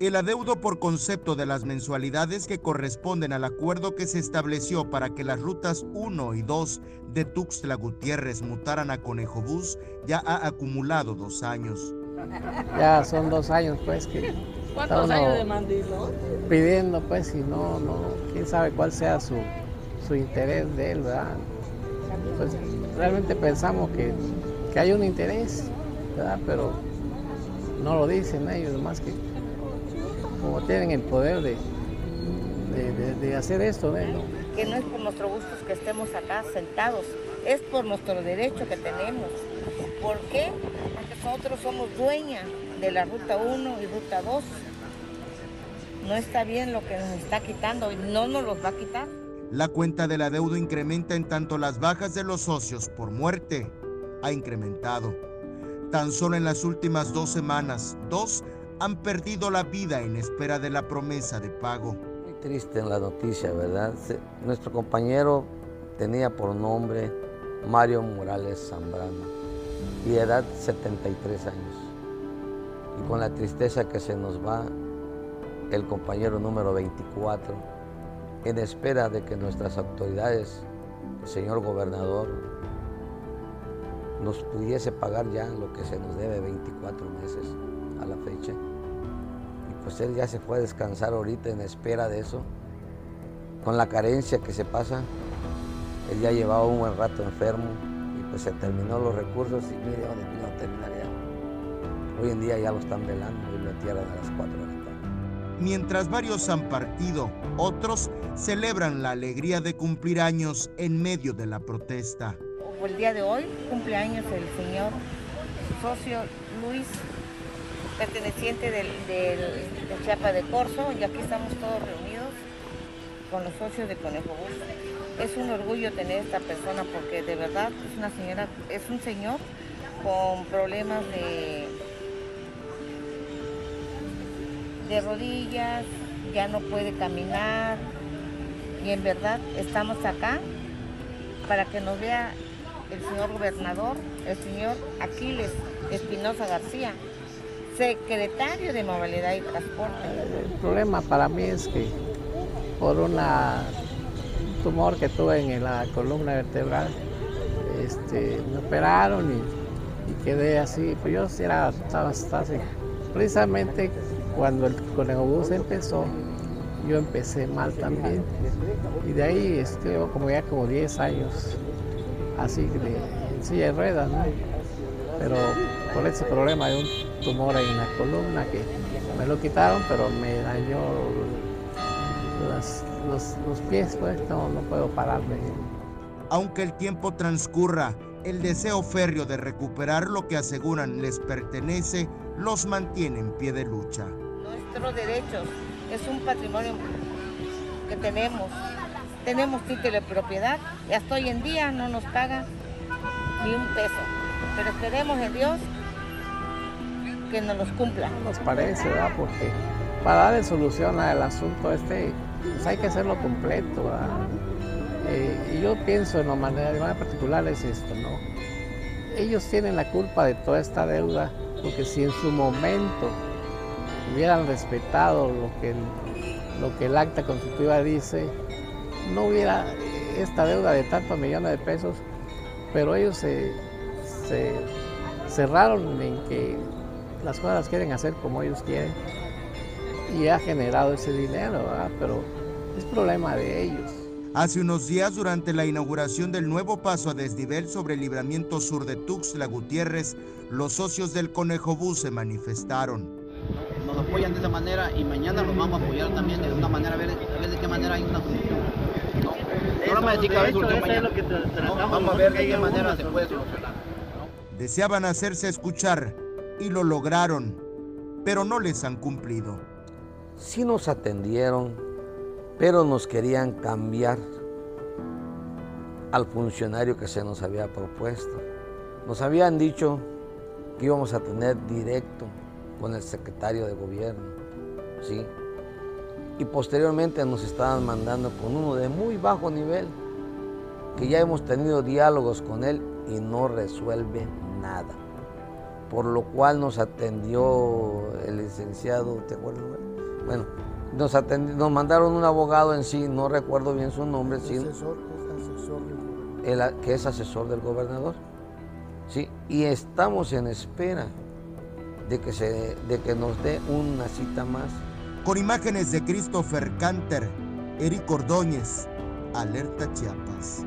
El adeudo por concepto de las mensualidades que corresponden al acuerdo que se estableció para que las rutas 1 y 2 de Tuxtla Gutiérrez mutaran a Conejo Bus ya ha acumulado dos años. Ya son dos años pues que ¿Cuántos años de mandilo? pidiendo pues y no, no, quién sabe cuál sea su, su interés de él, ¿verdad? Pues realmente pensamos que, que hay un interés, ¿verdad? Pero no lo dicen ellos, más que como tienen el poder de, de, de- de hacer esto, ¿no? que no es por nuestro gusto que estemos acá sentados, es por nuestro derecho que tenemos. ¿Por qué? Porque nosotros somos dueña de la ruta 1 y ruta 2. No está bien lo que nos está quitando y no nos los va a quitar. La cuenta del adeudo incrementa en tanto las bajas de los socios por muerte ha incrementado. Tan solo en las últimas dos semanas, dos han perdido la vida en espera de la promesa de pago. Muy triste la noticia, ¿verdad? Nuestro compañero tenía por nombre Mario Morales Zambrano y edad 73 años. Y con la tristeza que se nos va el compañero número 24, en espera de que nuestras autoridades, el señor gobernador, nos pudiese pagar ya lo que se nos debe 24 meses a la fecha. Pues él ya se fue a descansar ahorita en espera de eso. Con la carencia que se pasa, él ya llevaba un buen rato enfermo y pues se terminó los recursos y mire dónde vino a terminar ya. Hoy en día ya lo están velando y lo entierran a las 4 de la tarde. Mientras varios han partido, otros celebran la alegría de cumplir años en medio de la protesta. El día de hoy cumpleaños el señor socio Luis, perteneciente del, del, de Chiapa de Corzo, y aquí estamos todos reunidos con los socios de Conejo Bus. Es un orgullo tener esta persona porque de verdad es una señora, es un señor con problemas de, de rodillas, ya no puede caminar y en verdad estamos acá para que nos vea el señor gobernador, el señor Aquiles Espinosa García, secretario de Movilidad y Transporte. El problema para mí es que por un tumor que tuve en la columna vertebral, este, me operaron y, quedé así, pues yo era, estaba, estaba. Precisamente cuando el conejobús empezó, yo empecé mal también. Y de ahí llevo como ya como 10 años así de, en silla de ruedas, ¿no? Pero por ese problema de un tumor en la columna que me lo quitaron, pero me dañó las- los, los pies, pues no, no puedo pararme. Aunque el tiempo transcurra, el deseo férreo de recuperar lo que aseguran les pertenece los mantiene en pie de lucha. Nuestros derechos es un patrimonio que tenemos. Tenemos título de propiedad y hasta hoy en día no nos pagan ni un peso. Pero esperemos en Dios que nos los cumpla. No nos parece, ¿verdad? Porque para darle solución al asunto este, pues hay que hacerlo completo. Eh, y yo pienso en la manera, de manera particular es esto, ¿no? Ellos tienen la culpa de toda esta deuda, porque si en su momento hubieran respetado lo que el, lo que el acta constitutiva dice, no hubiera esta deuda de tantos millones de pesos, pero ellos se cerraron en que las cosas las quieren hacer como ellos quieren y ha generado ese dinero, ¿verdad? pero es problema de ellos. Hace unos días, durante la inauguración del nuevo paso a desnivel sobre el libramiento sur de Tuxtla Gutiérrez, los socios del Conejo Bus se manifestaron. nos apoyan de esa manera y mañana los vamos a apoyar también de una manera, a ver, a ver de qué manera hay una solución. ¿no? No vamos a decir que va a solución mañana. No, vamos a ver de qué manera se puede solucionar. Deseaban hacerse escuchar y lo lograron, pero no les han cumplido. Sí nos atendieron, pero nos querían cambiar al funcionario que se nos había propuesto. Nos habían dicho que íbamos a tener directo con el secretario de gobierno, ¿sí? Y posteriormente nos estaban mandando con uno de muy bajo nivel, que ya hemos tenido diálogos con él y no resuelve nada. Por lo cual nos atendió el licenciado, ¿te acuerdas? Bueno, nos, nos mandaron un abogado en sí, no recuerdo bien su nombre, sí, que es asesor del gobernador. Sí, y estamos en espera de que, se, de que nos dé una cita más. Con imágenes de Christopher Canter, Eric Ordóñez, Alerta Chiapas.